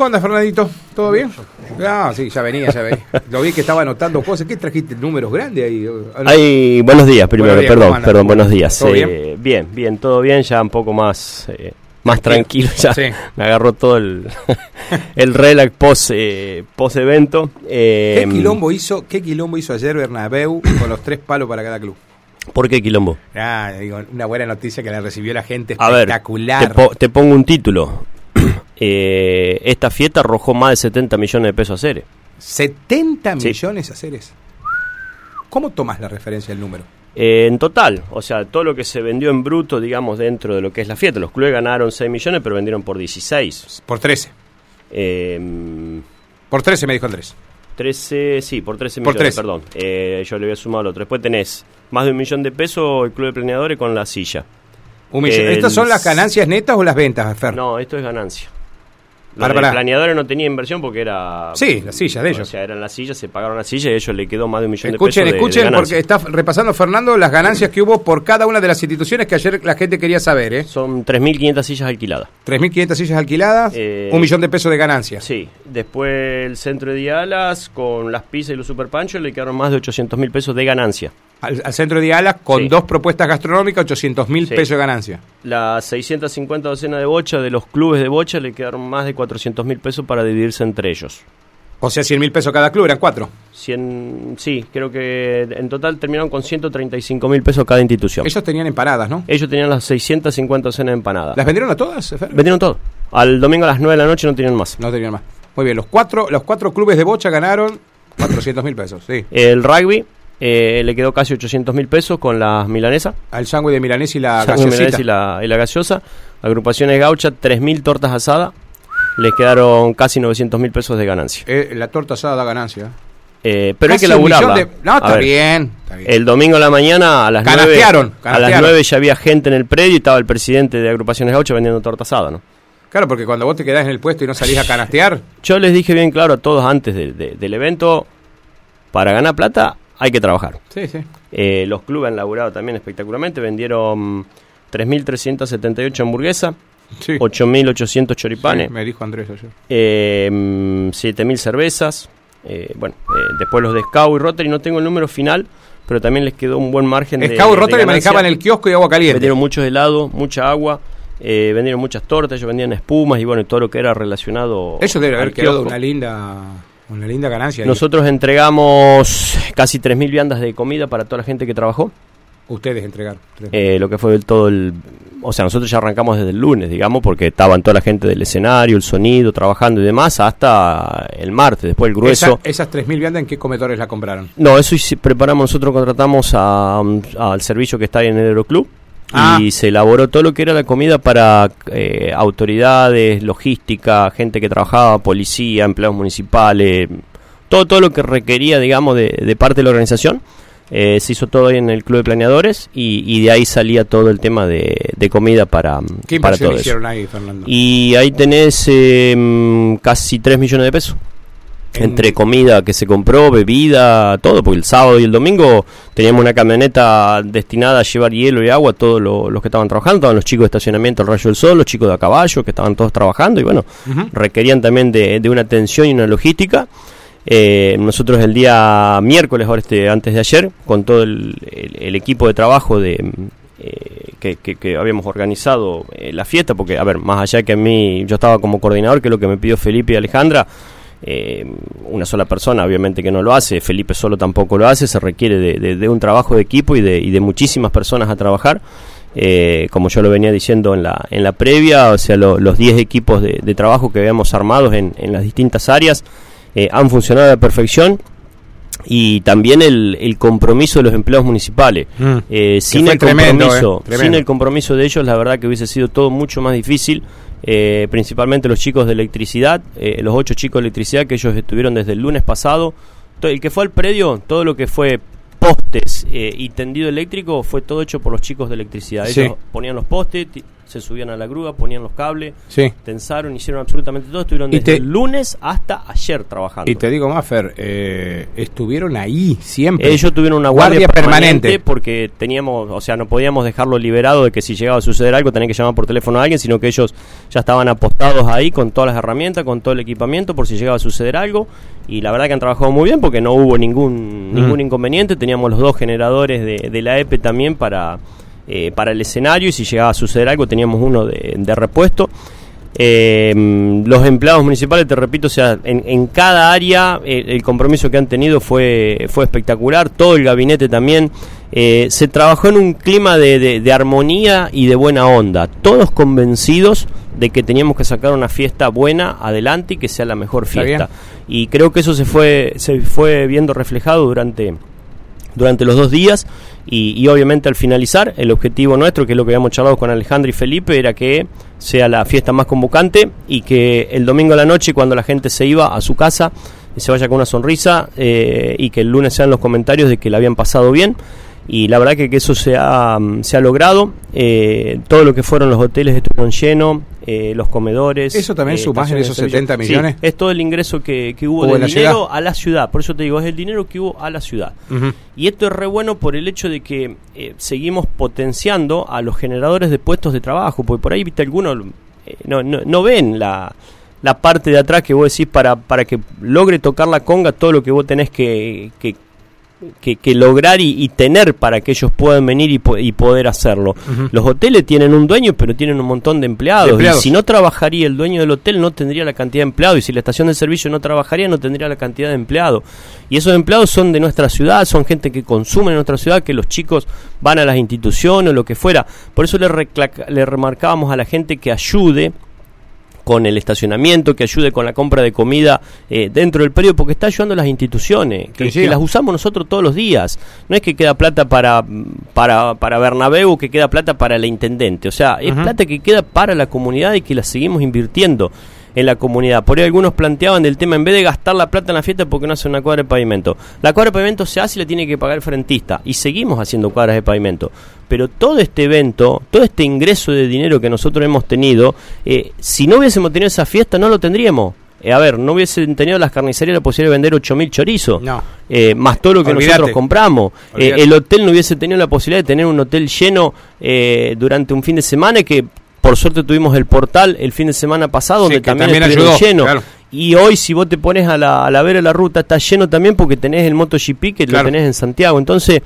¿Cómo andas, Fernandito? ¿Todo bien? Ah, sí, ya venía, ya venía. Lo vi que estaba anotando cosas. ¿Qué trajiste? ¿Números grandes ahí? Ay, buenos días, primero, Buenos días, ¿cómo perdón, perdón, buenos días. ¿Todo Eh, bien? bien, todo bien, ya un poco más eh, más tranquilo, ya Sí. me agarró todo el, el relax post, eh, post evento. ¿Qué quilombo hizo, qué quilombo hizo ayer Bernabéu con los tres palos para cada club? ¿Por qué quilombo? Ah, digo, una buena noticia que la recibió la gente A ver, espectacular. te, po- te pongo un título. Eh, esta fiesta arrojó más de 70 millones de pesos a Cere. 70 Sí. millones a Ceres. ¿Cómo tomas la referencia del número? Eh, en total, o sea, todo lo que se vendió en bruto, digamos, dentro de lo que es la fiesta. Los clubes ganaron 6 millones, pero vendieron por 16. Por 13. Eh, Por 13 me dijo Andrés. 13, sí, por 13 Por millones, 13. perdón. Eh, yo le había sumado el otro. Después tenés más de un millón de pesos el club de planeadores con la silla. Un millón. El- ¿Estas son las ganancias netas o las ventas, Fer? No, esto es ganancia. Los Para, planeadores no tenía inversión porque era... Sí, las sillas de ellos. O sea, eran las sillas, se pagaron las sillas y a ellos le quedó más de un millón Escuchen, de pesos de- escuchen, de porque está repasando Fernando las ganancias que hubo por cada una de las instituciones que ayer la gente quería saber, ¿eh? Son 3.500 sillas alquiladas. 3.500 sillas alquiladas, Eh, un millón de pesos de ganancias. Sí, después el centro de Dialas con las pizzas y los superpanchos le quedaron más de 800 mil pesos de ganancia. Al, al centro de Alas con Sí. dos propuestas gastronómicas, 800 mil Sí. pesos de ganancia. Las 650 docenas de bocha de los clubes de bocha le quedaron más de 400 mil pesos para dividirse entre ellos. O sea, 100 mil pesos cada club, eran cuatro. 100, sí, creo que en total terminaron con 135 mil pesos cada institución. Ellos tenían empanadas, ¿no? Ellos tenían las 650 docenas de empanadas. ¿Las vendieron a todas? Fer? Vendieron todo. Al domingo a las 9 de la noche no tenían más. No tenían más. Muy bien, los cuatro, los cuatro clubes de bocha ganaron 400 mil pesos, sí. El rugby eh, le quedó casi 800 mil pesos con las milanesas. Al sándwich de Milanés y la milanesa y la, y la gaseosa. Agrupaciones gaucha, 3.000 tortas asadas. Les quedaron casi 900 mil pesos de ganancia. Eh, la torta asada da ganancia. Eh, pero Casi hay que laburarla. de- No, está ver, bien, está bien. El domingo a la mañana a las Canastearon, 9, a las canastearon. 9 ya había gente en el predio y estaba el presidente de Agrupaciones Gaucha vendiendo torta asada, ¿no? Claro, porque cuando vos te quedás en el puesto y no salís a canastear, Yo les dije bien claro a todos antes de- de- del evento, para ganar plata hay que trabajar. sí, sí. Eh, los clubes han laburado también espectacularmente, vendieron 3.378 hamburguesas, sí. 8.800 Sí, choripanes, me dijo Andrés ayer. eh, mm, 7.000 cervezas, eh, bueno, eh, después los de Scout y Rotary, no tengo el número final, pero también les quedó un buen margen de Scout y Rotary manejaban el kiosco y agua caliente. Vendieron muchos helados, mucha agua, eh, vendieron muchas tortas, ellos vendían espumas y bueno, todo lo que era relacionado. Eso debe haber quedado una linda, una linda ganancia. ahí. Nosotros entregamos casi 3.000 viandas de comida para toda la gente que trabajó, Ustedes entregaron. Eh, lo que fue el- todo el... O sea, nosotros ya arrancamos desde el lunes, digamos, porque estaban toda la gente del escenario, el sonido, trabajando y demás, hasta el martes, después el grueso. Esa- esas 3.000 viandas, ¿en qué comedores la compraron? No, eso preparamos, nosotros contratamos a, al servicio que está ahí en el Aeroclub Ah. y se elaboró todo lo que era la comida para eh, autoridades, logística, gente que trabajaba, policía, empleados municipales, todo, todo lo que requería, digamos, de, de parte de la organización. eh, se hizo todo ahí en el Club de Planeadores y, y de ahí salía todo el tema de, de comida para, ¿Qué para inversión todo eso. hicieron ahí, Fernando? Y ahí tenés eh, casi 3 millones de pesos. En- Entre comida que se compró, bebida, todo, porque el sábado y el domingo teníamos una camioneta destinada a llevar hielo y agua a todos lo- los que estaban trabajando, estaban los chicos de estacionamiento al Rayo del Sol, los chicos de a caballo que estaban todos trabajando y bueno, requerían también de, de una atención y una logística. Eh, nosotros el día miércoles, ahora este, antes de ayer, con todo el, el- el equipo de trabajo de, eh, que, que- que habíamos organizado eh, la fiesta, porque, a ver, más allá que a mí, yo estaba como coordinador, que es lo que me pidió Felipe y Alejandra, eh, una sola persona obviamente que no lo hace, Felipe solo tampoco lo hace, se requiere de, de- de un trabajo de equipo y de, y de muchísimas personas a trabajar. Eh, como yo lo venía diciendo en la, en la previa, o sea, lo- los 10 equipos de, de trabajo que habíamos armados en, en las distintas áreas eh, han funcionado a la perfección y también el, el compromiso de los empleados municipales. Mm. Eh, sin, el tremendo, compromiso, eh, tremendo. sin el compromiso de ellos, la verdad que hubiese sido todo mucho más difícil. Eh, principalmente los chicos de electricidad, eh, los ocho chicos de electricidad que ellos estuvieron desde el lunes pasado. El que fue al predio, todo lo que fue postes eh, y tendido eléctrico fue todo hecho por los chicos de electricidad. Sí. Ellos ponían los postes, se subían a la grúa, ponían los cables, Sí. tensaron, hicieron absolutamente todo, estuvieron desde te- el lunes hasta ayer trabajando. Y te digo más, Fer, eh, estuvieron ahí siempre. Ellos tuvieron una guardia, permanente. permanente porque teníamos, o sea, no podíamos dejarlo liberado de que si llegaba a suceder algo tenían que llamar por teléfono a alguien, sino que ellos ya estaban apostados ahí con todas las herramientas, con todo el equipamiento por si llegaba a suceder algo. Y la verdad que han trabajado muy bien porque no hubo ningún, ningún inconveniente. Teníamos los dos generadores de, de la EPE también para, eh, para el escenario y si llegaba a suceder algo teníamos uno de, de repuesto. Eh, los empleados municipales, te repito, o sea, en, en cada área eh, el compromiso que han tenido fue, fue espectacular, todo el gabinete también. Eh, se trabajó en un clima de, de- de armonía y de buena onda, todos convencidos de que teníamos que sacar una fiesta buena adelante y que sea la mejor fiesta. Y creo que eso se fue, se fue viendo reflejado durante, durante los dos días y, obviamente al finalizar el objetivo nuestro, que es lo que habíamos charlado con Alejandro y Felipe, era que sea la fiesta más convocante y que el domingo a la noche cuando la gente se iba a su casa se vaya con una sonrisa eh, y que el lunes sean los comentarios de que la habían pasado bien y la verdad que, que eso se ha, se ha logrado. Eh, todo lo que fueron los hoteles estuvieron llenos, eh, los comedores. ¿Eso también eh, sumás en esos de servicio. 70 Sí, millones? es todo el ingreso que, que hubo Hubo en de la dinero a la ciudad. Por eso te digo, es el dinero que hubo a la ciudad. Y esto es re bueno por el hecho de que eh, seguimos potenciando a los generadores de puestos de trabajo, porque por ahí, viste, algunos eh, no, no, no ven la, la parte de atrás que vos decís para, para que logre tocar la conga todo lo que vos tenés que, que, que- que lograr y, y tener para que ellos puedan venir y, y poder hacerlo. Los hoteles tienen un dueño, pero tienen un montón de empleados. De empleados. Y si no trabajaría el dueño del hotel, no tendría la cantidad de empleados. Y si la estación de servicio no trabajaría, no tendría la cantidad de empleados. Y esos empleados son de nuestra ciudad, son gente que consume en nuestra ciudad, que los chicos van a las instituciones o lo que fuera. Por eso le remarcábamos a la gente que ayude con el estacionamiento, que ayude con la compra de comida eh, dentro del predio, porque está ayudando a las instituciones, que, las usamos nosotros todos los días. No es que queda plata para, para, para Bernabéu, que queda plata para el intendente. O sea, es plata que queda para la comunidad y que la seguimos invirtiendo en la comunidad. Por ahí algunos planteaban del tema, en vez de gastar la plata en la fiesta, porque no hace una cuadra de pavimento? La cuadra de pavimento se hace y la tiene que pagar el frentista. Y seguimos haciendo cuadras de pavimento. Pero todo este evento, todo este ingreso de dinero que nosotros hemos tenido, eh, si no hubiésemos tenido esa fiesta, no lo tendríamos. Eh, a ver, no hubiesen tenido las carnicerías la posibilidad de vender 8.000 chorizos. No. Eh, más todo lo que nosotros compramos. Eh, el hotel no hubiese tenido la posibilidad de tener un hotel lleno eh, durante un fin de semana que por suerte tuvimos el portal el fin de semana pasado Sí, donde también, también ayudó, claro. Y hoy si vos te pones a la, a la vera de la ruta está lleno también porque tenés el MotoGP que Claro. lo tenés en Santiago. Entonces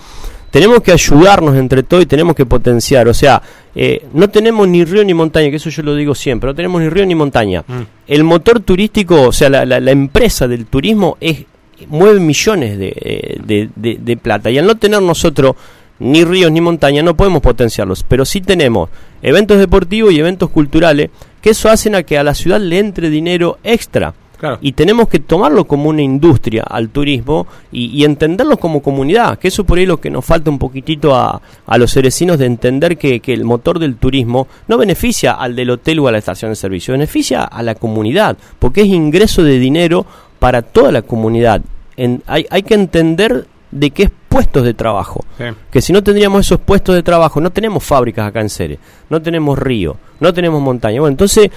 tenemos que ayudarnos entre todos y tenemos que potenciar. O sea, eh, no tenemos ni río ni montaña, que eso yo lo digo siempre, no tenemos ni río ni montaña. Mm. El motor turístico, o sea, la, la- la empresa del turismo es mueve millones de, eh, de- de- de plata. Y al no tener nosotros ni ríos ni montaña, no podemos potenciarlos. Pero sí tenemos eventos deportivos y eventos culturales, que eso hacen a que a la ciudad le entre dinero extra. Claro. Y tenemos que tomarlo como una industria al turismo y, y entenderlo como comunidad, que eso por ahí lo que nos falta un poquitito a, a los cerecinos de entender que, que el motor del turismo no beneficia al del hotel o a la estación de servicio, beneficia a la comunidad, porque es ingreso de dinero para toda la comunidad. En- hay, hay que entender de qué es puestos de trabajo. Sí. Que si no tendríamos esos puestos de trabajo, no tenemos fábricas acá en Cere, no tenemos río, no tenemos montaña. Bueno, entonces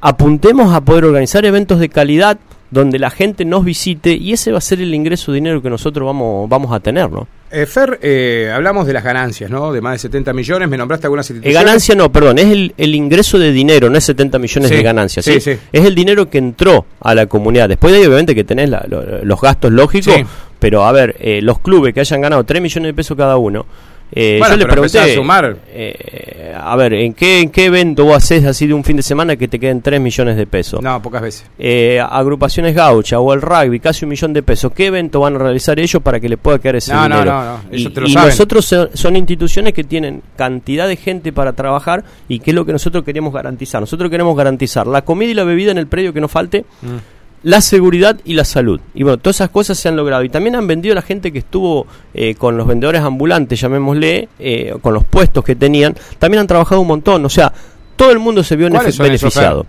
apuntemos a poder organizar eventos de calidad donde la gente nos visite y ese va a ser el ingreso de dinero que nosotros vamos, vamos a tener, ¿no? Eh, Fer, eh, hablamos de las ganancias, ¿no? De más de 70 millones, me nombraste algunas Eh, instituciones. ganancia no, perdón, es el, el ingreso de dinero, no es 70 millones Sí, de ganancias, sí. Es el dinero que entró a la comunidad. Después de ahí, obviamente, que tenés la- lo- los gastos lógicos. Pero a ver, eh, los clubes que hayan ganado 3 millones de pesos cada uno, eh, Bueno, yo le pregunté, a sumar. eh, a ver, ¿en qué, ¿en qué evento vos haces así de un fin de semana que te queden 3 millones de pesos? No, pocas veces. eh, agrupaciones gaucha o el rugby, casi un millón de pesos. ¿Qué evento van a realizar ellos para que les pueda quedar ese No, no, dinero? no, no, Y, eso te lo y saben. nosotros so- son instituciones que tienen cantidad de gente para trabajar y qué es lo que nosotros queremos garantizar. Nosotros queremos garantizar la comida y la bebida en el predio que no falte. Mm. La seguridad y la salud. Y bueno, todas esas cosas se han logrado. Y también han vendido la gente que estuvo eh, con los vendedores ambulantes, llamémosle, eh, con los puestos que tenían. También han trabajado un montón. O sea, todo el mundo se vio ¿Cuáles benefi- son esos, beneficiado.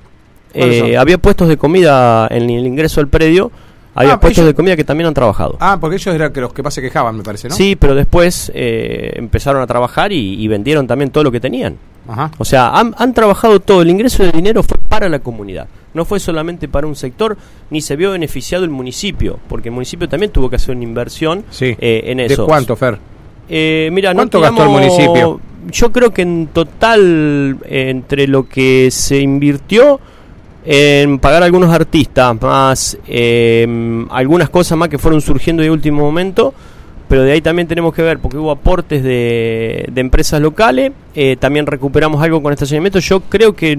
Eh, son? había puestos de comida en el ingreso al predio. Había Ah, puestos ellos- de comida que también han trabajado. Ah, porque ellos eran que los que más se quejaban, me parece, ¿no? Sí, pero después eh, empezaron a trabajar y, y vendieron también todo lo que tenían. Ajá. O sea, han, han, trabajado todo, el ingreso de dinero fue para la comunidad, no fue solamente para un sector, ni se vio beneficiado el municipio, porque el municipio también tuvo que hacer una inversión sí. eh, en eso. ¿De cuánto, Fer? Eh, mira, ¿Cuánto no gastó el municipio? Yo creo que en total, entre lo que se invirtió en pagar a algunos artistas, más eh, algunas cosas más que fueron surgiendo de último momento, pero de ahí también tenemos que ver, porque hubo aportes de, de empresas locales, eh, también recuperamos algo con estacionamiento, yo creo que...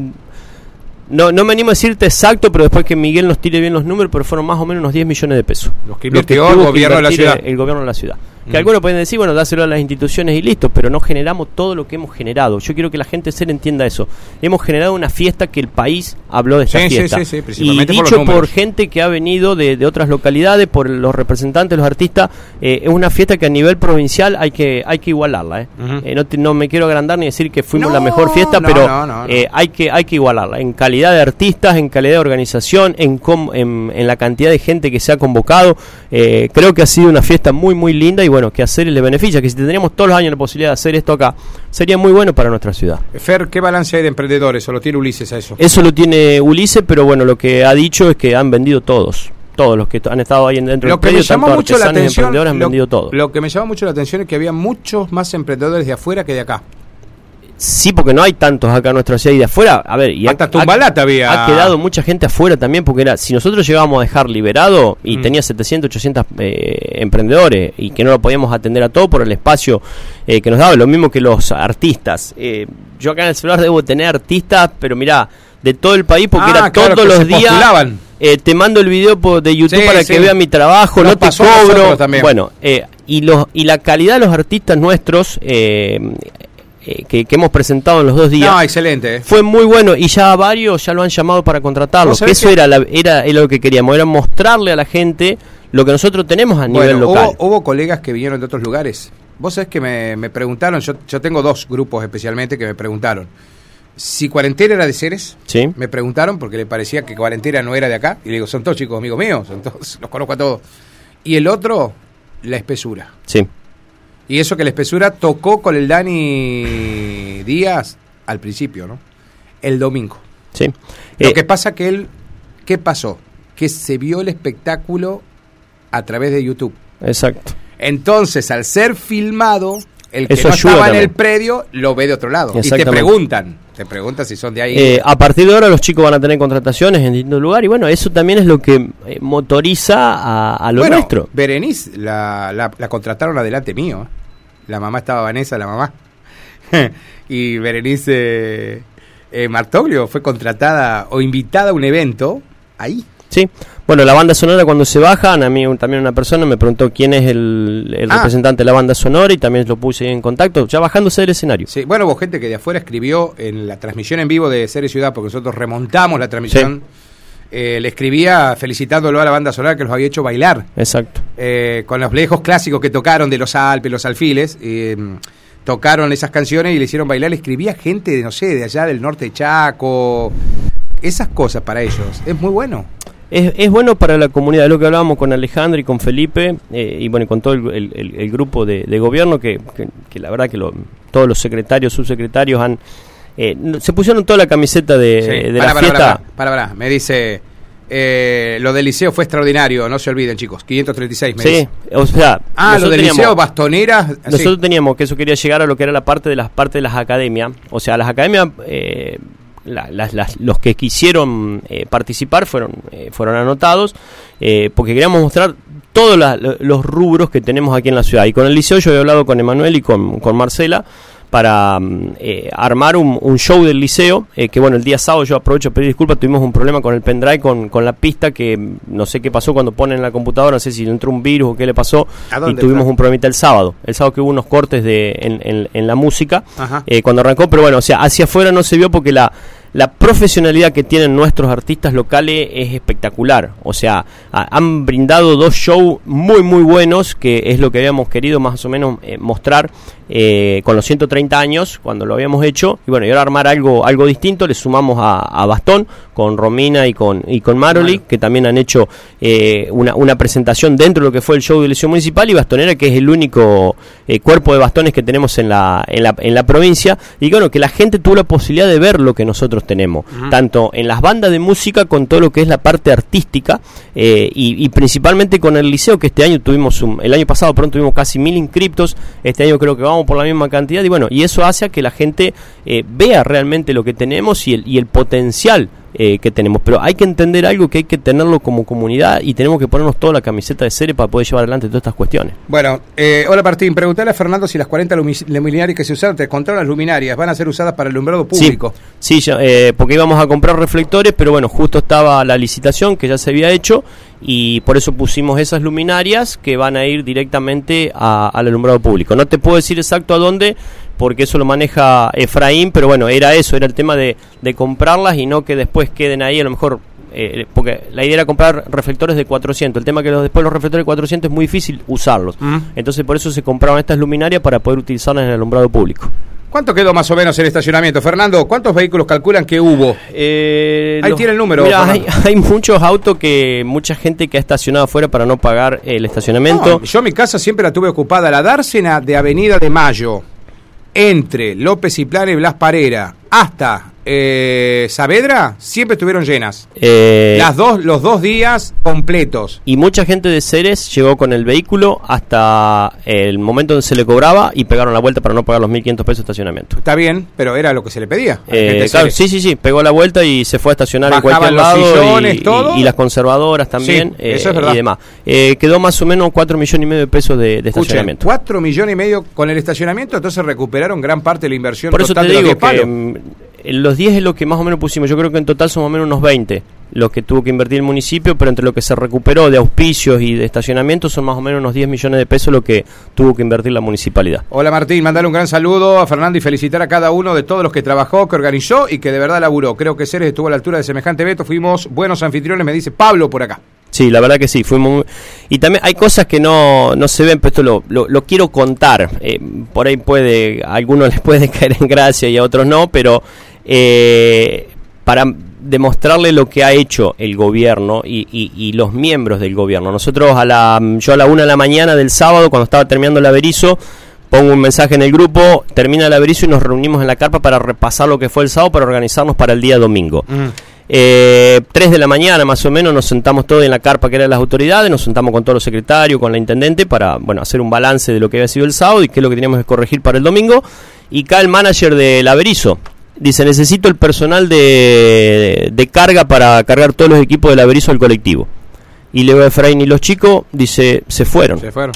No, no me animo a decirte exacto, pero después que Miguel nos tire bien los números, pero fueron más o menos unos 10 millones de pesos. Los que invirtió el gobierno de la ciudad. El gobierno de la ciudad. Que algunos pueden decir, bueno, dáselo a las instituciones y listo, pero no generamos todo lo que hemos generado. Yo quiero que la gente se entienda eso. Hemos generado una fiesta que el país habló de esta Sí, sí, fiesta. sí, sí, y principalmente por los dicho por, gente que ha venido de, de otras localidades, por los representantes, los artistas, eh, es una fiesta que a nivel provincial hay que hay que igualarla. ¿eh? Eh, no, te- no me quiero agrandar ni decir que fuimos No, la mejor fiesta, no, pero no, no, no. eh, hay que hay que igualarla en calidad de artistas, en calidad de organización, en, com- en, en la cantidad de gente que se ha convocado. Eh, creo que ha sido una fiesta muy muy linda y bueno, que a Ceres le beneficia, que si tendríamos todos los años la posibilidad de hacer esto acá, sería muy bueno para nuestra ciudad. Fer, ¿qué balance hay de emprendedores? ¿O lo tiene Ulises a eso? Eso lo tiene Ulises, pero bueno, lo que ha dicho es que han vendido todos. Todos los que han estado ahí dentro Lo del que me predio, llamó tanto mucho la y atención, emprendedores han lo, vendido todo. lo que me llamó mucho la atención es que había muchos más emprendedores de afuera que de acá. Sí, porque no hay tantos acá en nuestra ciudad y de afuera. A ver, y ha- Hasta Tumbalata había. Ha quedado mucha gente afuera también, porque era si nosotros llegábamos a dejar liberado y Mm. tenía 700, 800 eh, emprendedores y que no lo podíamos atender a todo por el espacio eh, que nos daba, lo mismo que los artistas. Eh, yo acá en el celular debo tener artistas, pero mirá, de todo el país, porque Ah, era claro, todos los días. eh, te mando el video de YouTube Sí, para sí. que vean mi trabajo, Nos no te cobro. Bueno, eh, y, los, y la calidad de los artistas nuestros eh, que, que hemos presentado en los dos días No, excelente. eh. fue muy bueno y ya varios ya lo han llamado para contratarlo. ¿Vos Que sabés eso que- era, la- era, era lo que queríamos, era mostrarle a la gente lo que nosotros tenemos a nivel Bueno, local. hubo, hubo colegas que vinieron de otros lugares. Vos sabés que me, me preguntaron, yo, yo tengo dos grupos especialmente que me preguntaron. Si Cuarentena era de Ceres, Sí, me preguntaron porque le parecía que Cuarentena no era de acá. Y le digo, son todos chicos amigos míos, son todos, los conozco a todos. Y el otro, la espesura. sí, Y eso que la espesura tocó con el Dani Díaz al principio, ¿no? El domingo. sí. Lo Eh, que pasa que él, ¿qué pasó? Que se vio el espectáculo a través de YouTube. exacto. Entonces, al ser filmado, el que Eso no estaba en el predio lo ve de otro lado. Y te preguntan, te preguntan si son de ahí. Eh, a partir de ahora los chicos van a tener contrataciones en distintos lugares y bueno, eso también es lo que eh, motoriza a, a lo bueno, nuestro. Berenice la, la, la contrataron adelante mío. La mamá estaba Vanessa, la mamá. y Berenice eh, eh, Martoglio fue contratada o invitada a un evento ahí. Sí, bueno, la banda sonora cuando se bajan, a mí un- también una persona me preguntó quién es el, el Ah. representante de la banda sonora y también lo puse en contacto, ya bajándose del escenario. Sí, bueno, hubo gente que de afuera escribió en la transmisión en vivo de Serie Ciudad, porque nosotros remontamos la transmisión. eh, le escribía felicitándolo a la banda sonora que los había hecho bailar. Exacto. eh, con los lejos clásicos que tocaron de los Alpes, los Alfiles, eh, tocaron esas canciones y le hicieron bailar. Le escribía gente de, no sé, de allá del norte de Chaco. Esas cosas para ellos. Es muy bueno. Es, es bueno para la comunidad, lo que hablábamos con Alejandro y con Felipe, eh, y bueno, y con todo el, el- grupo de, de gobierno, que, que- que la verdad que lo- todos los secretarios, subsecretarios han... eh, se pusieron toda la camiseta de, Sí. de Pará, la pará, fiesta. pará. Me dice, eh, lo del liceo fue extraordinario, no se olviden chicos. 536 me Sí, dice. o sea... Ah, lo del teníamos- liceo, bastoneras. sí. Nosotros teníamos que eso quería llegar a lo que era la parte de las partes de las academias. O sea, las academias, eh, la- las- las- los que quisieron eh, participar fueron, eh, fueron anotados eh, porque queríamos mostrar todos la- los rubros que tenemos aquí en la ciudad. Y con el liceo yo he hablado con Emanuel y con, con Marcela para mm, eh, armar un, un show del liceo, eh, que bueno, el día sábado yo aprovecho a pedir disculpas, tuvimos un problema con el pendrive, con, con la pista, que no sé qué pasó cuando ponen en la computadora, no sé si entró un virus o qué le pasó, ¿A y tuvimos un problemita el sábado. El sábado que hubo unos cortes de, en, en- en la música eh, cuando arrancó, pero bueno, o sea, hacia afuera no se vio porque la, la profesionalidad que tienen nuestros artistas locales es espectacular. O sea, han brindado dos shows muy, muy buenos, que es lo que habíamos querido más o menos eh, mostrar eh, con los 130 años, cuando lo habíamos hecho. Y bueno, y ahora armar algo, algo distinto, le sumamos a, Bastón, con Romina y con, y con Maroli, que también han hecho eh, una, una, presentación dentro de lo que fue el show de elección municipal, y Bastonera, que es el único cuerpo de bastones que tenemos en la, en la, en la provincia. Y bueno, que la gente tuvo la posibilidad de ver lo que nosotros tenemos, tanto en las bandas de música con todo lo que es la parte artística eh, y, principalmente con el liceo que este año tuvimos, el año pasado pronto tuvimos casi mil inscriptos, este año creo que vamos por la misma cantidad y bueno, y eso hace a que la gente eh, vea realmente lo que tenemos y el, y el potencial eh, que tenemos. Pero hay que entender algo que hay que tenerlo como comunidad y tenemos que ponernos toda la camiseta de serie para poder llevar adelante todas estas cuestiones. Bueno, eh, hola Martín, preguntarle a Fernando si las 40 luminarias que se usaron, te contaron las luminarias, van a ser usadas para el alumbrado público. Sí, eh, porque íbamos a comprar reflectores, pero bueno, justo estaba la licitación que ya se había hecho y por eso pusimos esas luminarias que van a ir directamente al alumbrado público. No te puedo decir exacto a dónde, porque eso lo maneja Efraín, pero bueno, era eso, era el tema de, de comprarlas y no que después queden ahí, a lo mejor, eh, porque la idea era comprar reflectores de 400, el tema que después los reflectores de 400 es muy difícil usarlos, mm. entonces por eso se compraron estas luminarias para poder utilizarlas en el alumbrado público. ¿Cuánto quedó más o menos el estacionamiento? Fernando, ¿cuántos vehículos calculan que hubo? Eh, Ahí tiene el número. hay, muchos autos que, mucha gente que ha estacionado afuera para no pagar el estacionamiento. yo mi casa siempre la tuve ocupada, la dársena de Avenida de Mayo, entre López y Plana y Blas Parera, hasta eh, Saavedra siempre estuvieron llenas. Eh, Las dos, los dos días completos. Y mucha gente de Ceres llegó con el vehículo hasta el momento donde se le cobraba y pegaron la vuelta para no pagar los 1.500 pesos de estacionamiento. Está bien, pero era lo que se le pedía. Eh, sí, sí, sí, pegó la vuelta y se fue a estacionar en cualquier lado. y, las conservadoras también eh, eso es verdad. y demás. quedó más o menos 4 millones y medio de pesos de, estacionamiento. 4 millones y medio con el estacionamiento, entonces recuperaron gran parte de la inversión Por eso te digo que los 10 es lo que más o menos pusimos. Yo creo que en total son más o menos unos 20 los que tuvo que invertir el municipio, pero entre lo que se recuperó de auspicios y de estacionamiento son más o menos unos 10 millones de pesos lo que tuvo que invertir la municipalidad. Hola Martín, mandale un gran saludo a Fernando y felicitar a cada uno de todos los que trabajó, que organizó y que de verdad laburó. Creo que Ceres estuvo a la altura de semejante veto, fuimos buenos anfitriones, me dice Pablo por acá. Sí, la verdad que sí, fuimos Y también hay cosas que no, no se ven, pero esto lo, lo, quiero contar. Eh, por ahí puede, a algunos les puede caer en gracia y a otros no, pero eh, para demostrarle lo que ha hecho el gobierno y, los miembros del gobierno. Nosotros a la, yo a la una de la mañana del sábado, cuando estaba terminando el averizo, pongo un mensaje en el grupo, termina el averizo y nos reunimos en la carpa para repasar lo que fue el sábado, para organizarnos para el día domingo. Mm. Eh, tres de la mañana más o menos nos sentamos todos en la carpa que eran las autoridades, nos sentamos con todos los secretarios, con la intendente para bueno hacer un balance de lo que había sido el sábado y qué es lo que teníamos que corregir para el domingo. Y acá el manager del Averizo, Dice, necesito el personal de, de, carga para cargar todos los equipos del averizo al colectivo. Y Leo Efraín y los chicos, dice, se fueron. Se fueron.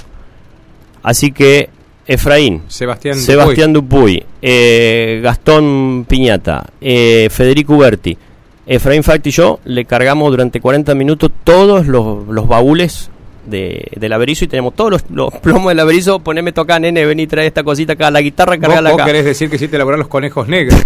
Así que Efraín, Sebastián, Sebastián Dupuy, eh, Gastón Piñata, eh, Federico Berti, Efraín Facti y yo le cargamos durante 40 minutos todos los, los baúles de, del averizo y tenemos todos los, plomos del averizo. Poneme toca, nene, vení, trae esta cosita acá, la guitarra, cargala acá. ¿Vos querés decir que sí te elaborar los conejos negros?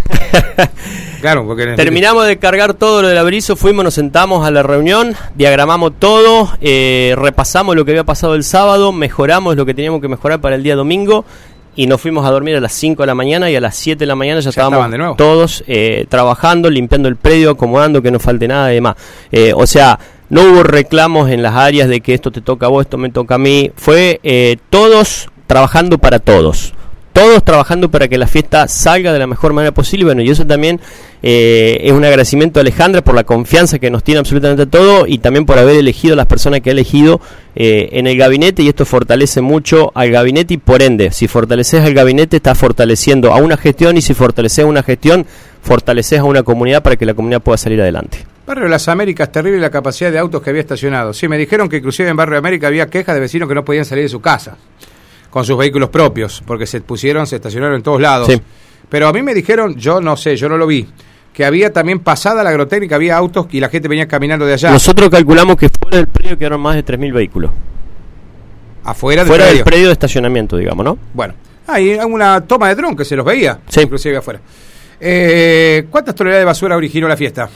claro, porque... Terminamos de cargar todo lo del averizo, fuimos, nos sentamos a la reunión, diagramamos todo, eh, repasamos lo que había pasado el sábado, mejoramos lo que teníamos que mejorar para el día domingo y nos fuimos a dormir a las 5 de la mañana y a las 7 de la mañana ya, estábamos todos eh, trabajando, limpiando el predio, acomodando que no falte nada y demás. Eh, o sea, no hubo reclamos en las áreas de que esto te toca a vos, esto me toca a mí. Fue eh, todos trabajando para todos. Todos trabajando para que la fiesta salga de la mejor manera posible. Bueno, y eso también eh, es un agradecimiento a Alejandra por la confianza que nos tiene absolutamente todo y también por haber elegido a las personas que ha elegido eh, en el gabinete y esto fortalece mucho al gabinete y por ende, si fortaleces al gabinete estás fortaleciendo a una gestión y si fortaleces a una gestión, fortaleces a una comunidad para que la comunidad pueda salir adelante. Barrio de las Américas, terrible la capacidad de autos que había estacionado. Sí, me dijeron que inclusive en Barrio de América había quejas de vecinos que no podían salir de su casa con sus vehículos propios, porque se pusieron, se estacionaron en todos lados. Pero a mí me dijeron, yo no sé, yo no lo vi, que había también pasada la agrotécnica, había autos y la gente venía caminando de allá. Nosotros calculamos que fuera del predio quedaron más de 3.000 vehículos. Afuera del fuera predio. del predio de estacionamiento, digamos, ¿no? Bueno, hay una toma de dron que se los veía, inclusive afuera. Eh, ¿Cuántas toneladas de basura originó la fiesta?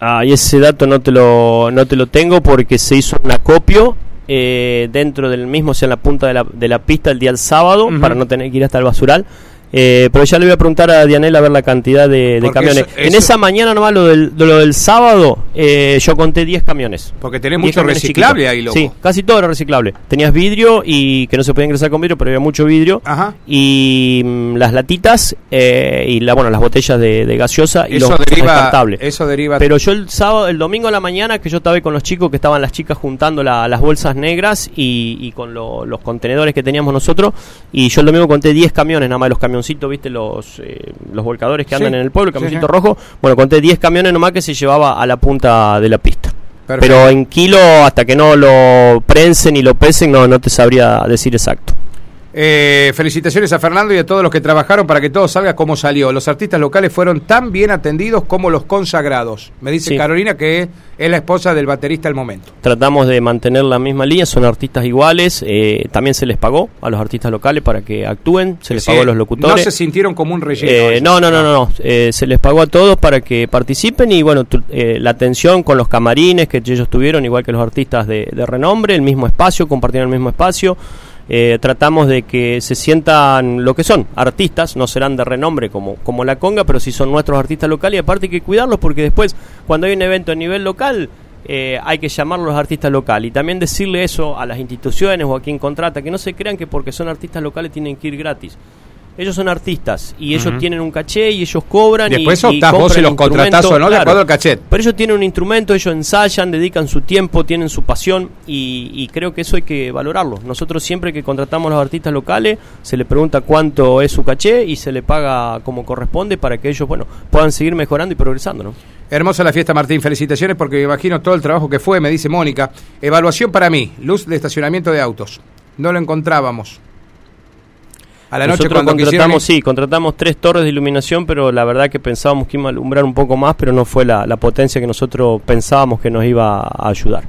Ah, y ese dato no te lo, no te lo tengo porque se hizo un acopio eh, dentro del mismo, o sea, en la punta de la, de la pista el día del sábado, para no tener que ir hasta el basural. Eh, pero ya le voy a preguntar a Dianela a ver la cantidad de, de camiones. eso- En esa mañana nomás, lo del, de lo del sábado, eh, yo conté 10 camiones. Porque tenés 10 mucho camiones reciclable chiquitos. ahí, loco. Sí, casi todo era reciclable. Tenías vidrio y que no se podía ingresar con vidrio, pero había mucho vidrio. Ajá. Y mm, las latitas eh, y la, bueno, las botellas de, de gaseosa y Eso los deriva, descartables. eso deriva Pero yo el sábado, el domingo a la mañana, que yo estaba ahí con los chicos, que estaban las chicas juntando la- las bolsas negras y, y con lo- los contenedores que teníamos nosotros, y yo el domingo conté 10 camiones, nada más los camioncitos, viste, los, eh, los volcadores que andan Sí, en el pueblo, el camioncito sí. rojo, bueno, conté 10 camiones nomás que se llevaba a la punta de la pista. Perfecto. Pero en kilo, hasta que no lo prensen y lo pesen, no, no te sabría decir exacto. Eh, felicitaciones a Fernando y a todos los que trabajaron para que todo salga como salió. Los artistas locales fueron tan bien atendidos como los consagrados. Me dice Sí. Carolina que es la esposa del baterista del momento. Tratamos de mantener la misma línea, son artistas iguales, eh, también se les pagó a los artistas locales para que actúen, se les Sí, pagó a los locutores. No se sintieron como un relleno. Eh, no, no, no, no, no. Eh, se les pagó a todos para que participen y bueno, tu- eh, la atención con los camarines que ellos tuvieron, igual que los artistas de, de renombre, el mismo espacio, compartieron el mismo espacio. Eh, tratamos de que se sientan lo que son, artistas, no serán de renombre como, como la conga, pero sí son nuestros artistas locales y aparte hay que cuidarlos porque después cuando hay un evento a nivel local eh, hay que llamarlos artistas locales y también decirle eso a las instituciones o a quien contrata, que no se crean que porque son artistas locales tienen que ir gratis. Ellos son artistas y ellos tienen un caché y ellos cobran y- Después y, optás vos si los contratás o no, de claro. acuerdo al cachet. Pero ellos tienen un instrumento, ellos ensayan, dedican su tiempo, tienen su pasión y, y creo que eso hay que valorarlo. Nosotros siempre que contratamos a los artistas locales se le pregunta cuánto es su caché y se le paga como corresponde para que ellos bueno puedan seguir mejorando y progresando. ¿no? Hermosa la fiesta, Martín. Felicitaciones porque me imagino todo el trabajo que fue, me dice Mónica. Evaluación para mí, luz de estacionamiento de autos. No lo encontrábamos. A la noche Nosotros cuando contratamos, quisieron... sí, contratamos tres torres de iluminación, pero la verdad que pensábamos que iba a alumbrar un poco más, pero no fue la, la potencia que nosotros pensábamos que nos iba a ayudar.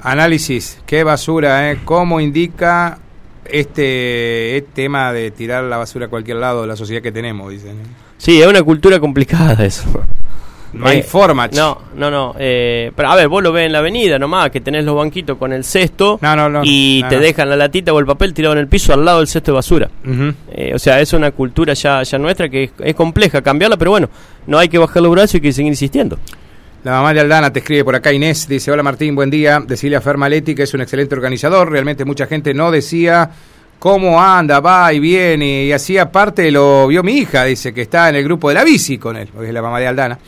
Análisis, qué basura, ¿eh? ¿Cómo indica este, este tema de tirar la basura a cualquier lado de la sociedad que tenemos? Dicen. Sí, es una cultura complicada eso. No hay Eh, forma. No, no, no. eh, pero a ver, vos lo ves en la avenida nomás, que tenés los banquitos con el cesto No, no, no, y te dejan la latita o el papel tirado en el piso al lado del cesto de basura. Eh, o sea, es una cultura ya, ya nuestra que es, es compleja cambiarla, pero bueno, no hay que bajar los brazos y hay que seguir insistiendo. La mamá de Aldana te escribe por acá, Inés, dice, hola Martín, buen día. Decirle a Fer Maletti que es un excelente organizador. Realmente mucha gente no decía cómo anda, va y viene. Y así aparte lo vio mi hija, dice, que está en el grupo de la bici con él, porque es la mamá de Aldana.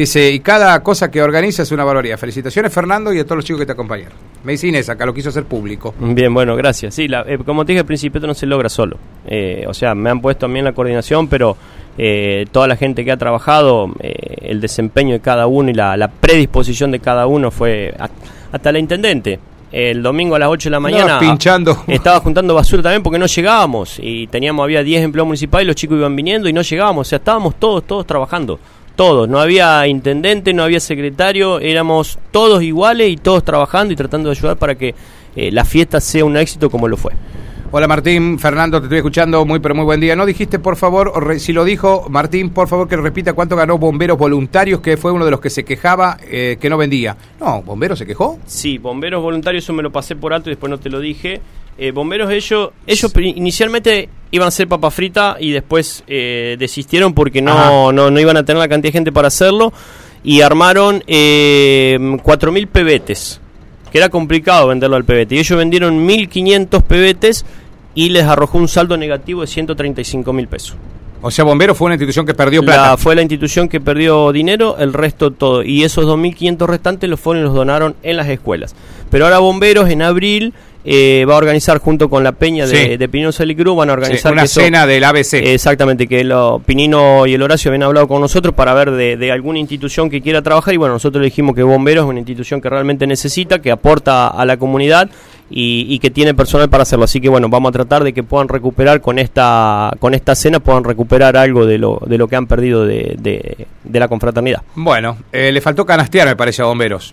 Dice, y cada cosa que organiza es una barbaridad. Felicitaciones Fernando y a todos los chicos que te acompañaron. Me dice Inés, acá lo quiso hacer público. Bien, bueno, gracias. Sí, la- eh, como te dije al principio, esto no se logra solo. Eh, o sea, me han puesto a mí en la coordinación, pero eh, toda la gente que ha trabajado, eh, el desempeño de cada uno y la, la predisposición de cada uno fue a- hasta la intendente. El domingo a las 8 de la mañana pinchando. estaba juntando basura también porque no llegábamos y teníamos había 10 empleados municipales, los chicos iban viniendo y no llegábamos, o sea, estábamos todos todos trabajando. Todos, no había intendente, no había secretario, éramos todos iguales y todos trabajando y tratando de ayudar para que eh, la fiesta sea un éxito como lo fue. Hola Martín, Fernando, te estoy escuchando, muy pero muy buen día. ¿No dijiste, por favor, re- si lo dijo Martín, por favor que repita cuánto ganó Bomberos Voluntarios, que fue uno de los que se quejaba eh, que no vendía? No, ¿Bomberos se quejó? Sí, bomberos voluntarios, eso me lo pasé por alto y después no te lo dije. Eh, bomberos, ellos, ellos inicialmente iban a hacer papa frita y después eh, desistieron porque no, no, no iban a tener la cantidad de gente para hacerlo y armaron eh, 4.000 pebetes, que era complicado venderlo al pebete. Y ellos vendieron 1.500 pebetes y les arrojó un saldo negativo de 135 mil pesos. O sea, Bomberos fue una institución que perdió La- plata. fue la institución que perdió dinero, el resto todo. Y esos 2.500 restantes los fueron y los donaron en las escuelas. Pero ahora Bomberos en abril eh, va a organizar junto con la Peña de, Sí. de Pinino van a Sí, organizar una eso- cena del ABC. Exactamente, que lo, Pinino y el Horacio habían hablado con nosotros para ver de, de alguna institución que quiera trabajar y bueno, nosotros le dijimos que Bomberos es una institución que realmente necesita, que aporta a la comunidad y, y que tiene personal para hacerlo. Así que bueno, vamos a tratar de que puedan recuperar con esta con esta cena, puedan recuperar algo de lo, de lo que han perdido de, de- de la confraternidad. Bueno, eh, le faltó canastear, me parece, a Bomberos.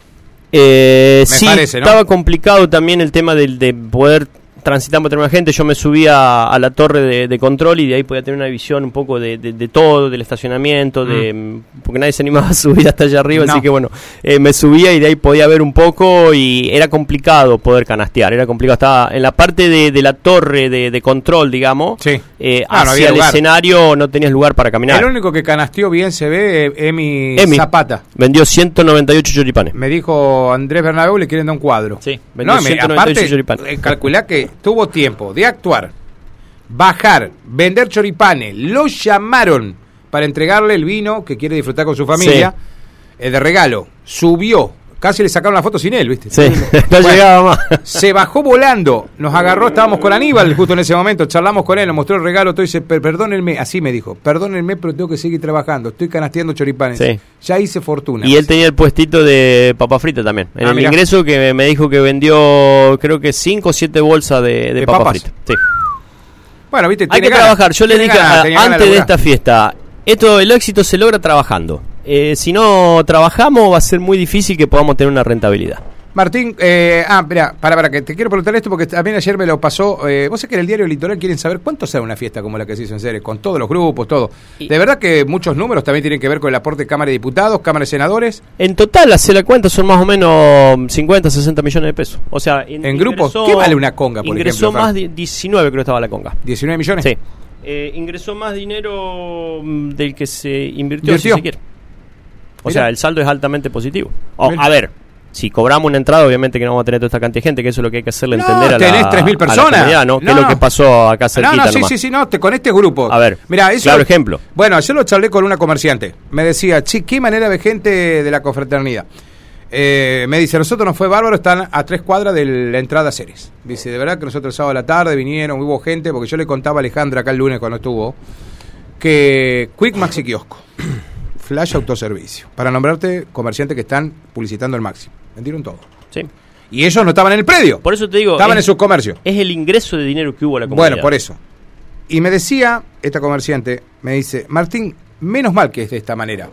Eh, Me sí, parece, ¿no? estaba complicado también el tema del, de poder transitamos tenemos gente, yo me subía a la torre de, de, control y de ahí podía tener una visión un poco de, de, de todo, del estacionamiento, de mm. porque nadie se animaba a subir hasta allá arriba, no. así que bueno, eh, me subía y de ahí podía ver un poco y era complicado poder canastear, era complicado, estaba en la parte de, la torre de, control, digamos, sí. eh, ah, hacia no el escenario no tenías lugar para caminar. El único que canasteó bien se ve, eh, Emi, Emi Zapata. Vendió 198 choripanes. Me dijo Andrés Bernabéu, le quieren dar un cuadro. Sí, vendió no, 198 aparte, choripanes. calculá que tuvo tiempo de actuar, bajar, vender choripanes, lo llamaron para entregarle el vino que quiere disfrutar con su familia, sí. eh, de regalo, subió, casi le sacaron la foto sin él, ¿viste? Sí, no bueno, llegaba más. Se bajó volando, nos agarró, estábamos con Aníbal justo en ese momento, charlamos con él, nos mostró el regalo, todo y dice, perdónenme, así me dijo, perdónenme, pero tengo que seguir trabajando, estoy canasteando choripanes. Sí. Ya hice fortuna. Y él tenía el puestito de papa frita también. En ah, el mirá. ingreso que me dijo que vendió, creo que 5 o 7 bolsas de, de, de papa papas? frita. Sí. Bueno, viste, hay que ganas, trabajar. Yo le dije ganas, antes de esta fiesta, esto, el éxito se logra trabajando. Eh, si no trabajamos va a ser muy difícil que podamos tener una rentabilidad. Martín, eh, ah, mira, para, para, que te quiero preguntar esto porque también ayer me lo pasó. Eh, vos sabés que en el diario Litoral quieren saber cuánto sale una fiesta como la que se hizo en serie, con todos los grupos, todo. Y, de verdad que muchos números también tienen que ver con el aporte de Cámara de Diputados, Cámara de Senadores. En total, hace la cuenta, son más o menos 50, 60 millones de pesos. O sea, en, en grupos, ¿qué vale una conga, por ingresó ejemplo? más de 19, creo que estaba la conga. ¿19 millones? Sí. Eh, ingresó más dinero del que se invirtió, ¿Invirtió? si se quiere. O Mira. sea, el saldo es altamente positivo. Oh, a ver, si cobramos una entrada, obviamente que no vamos a tener toda esta cantidad de gente, que eso es lo que hay que hacerle no, entender a tenés la, 3.000 personas. A la comunidad, ¿no? no Que es lo que pasó acá cerquita No, no, sí, nomás. sí, sí, no, te, con este grupo. A ver, Mira, eso, claro ejemplo. Bueno, yo lo charlé con una comerciante. Me decía, chi, qué manera de gente de la confraternidad. Eh, me dice, nosotros nos fue bárbaro, están a tres cuadras de la entrada a Ceres. Dice, de verdad que nosotros el sábado a la tarde vinieron, hubo gente, porque yo le contaba a Alejandra acá el lunes cuando estuvo, que Quick Maxi Kiosco, Flash Autoservicio, para nombrarte comerciantes que están publicitando el máximo. Vendieron todo. Sí. Y ellos no estaban en el predio. Por eso te digo. Estaban es, en su comercio. Es el ingreso de dinero que hubo a la comunidad. Bueno, por eso. Y me decía, esta comerciante, me dice, Martín, menos mal que es de esta manera.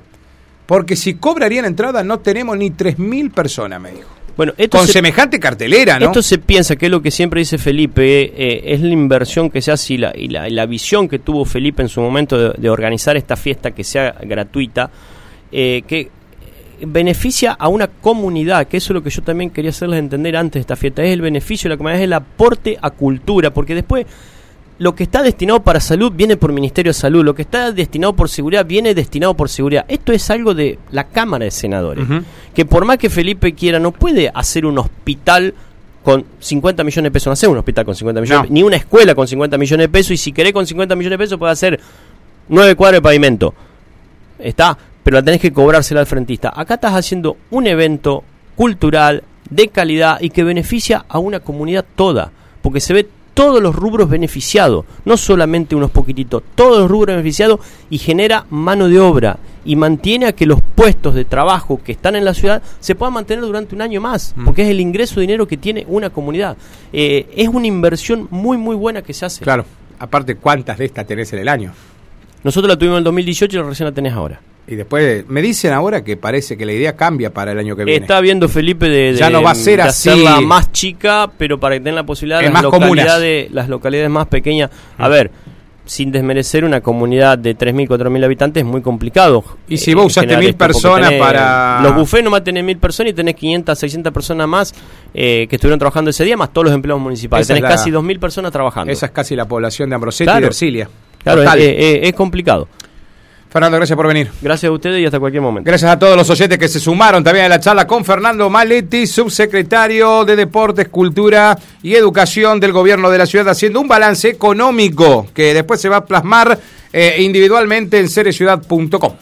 Porque si cobrarían entrada no tenemos ni 3.000 personas, me dijo. Bueno, esto Con se, semejante cartelera, ¿no? Esto se piensa, que es lo que siempre dice Felipe, eh, es la inversión que se hace y la, y, la, y la, visión que tuvo Felipe en su momento de, de organizar esta fiesta que sea gratuita, eh, que beneficia a una comunidad, que eso es lo que yo también quería hacerles entender antes de esta fiesta, es el beneficio de la comunidad, es el aporte a cultura, porque después lo que está destinado para salud viene por Ministerio de Salud, lo que está destinado por seguridad viene destinado por seguridad. Esto es algo de la Cámara de Senadores, uh -huh. que por más que Felipe quiera, no puede hacer un hospital con 50 millones de pesos, no hacer un hospital con 50 millones, no. ni una escuela con 50 millones de pesos, y si querés con 50 millones de pesos puede hacer nueve cuadros de pavimento. Está, pero la tenés que cobrársela al frentista. Acá estás haciendo un evento cultural de calidad y que beneficia a una comunidad toda, porque se ve todos los rubros beneficiados, no solamente unos poquititos, todos los rubros beneficiados y genera mano de obra y mantiene a que los puestos de trabajo que están en la ciudad se puedan mantener durante un año más, mm. porque es el ingreso de dinero que tiene una comunidad. Eh, es una inversión muy, muy buena que se hace. Claro, aparte, ¿cuántas de estas tenés en el año? Nosotros la tuvimos en el 2018 y la recién la tenés ahora. Y después me dicen ahora que parece que la idea cambia para el año que viene. Está viendo Felipe de, de ya no va a ser así. hacerla más chica, pero para que tengan la posibilidad de las localidades, las localidades más pequeñas. A ver, sin desmerecer una comunidad de 3.000, 4.000 habitantes es muy complicado. Y si vos usaste mil esto, porque personas tenés- para- Los buffets nomás tenés mil personas y tenés 500, 600 personas más eh, que estuvieron trabajando ese día, más todos los empleados municipales. Esa tenés la- casi 2.000 personas trabajando. Esa es casi la población de Ambrosetti y de Ercilia. Claro, es- es complicado. Fernando, gracias por venir. Gracias a ustedes y hasta cualquier momento. Gracias a todos los oyentes que se sumaron también a la charla con Fernando Maletti, subsecretario de Deportes, Cultura y Educación del Gobierno de la Ciudad, haciendo un balance económico que después se va a plasmar eh, individualmente en cereciudad.com.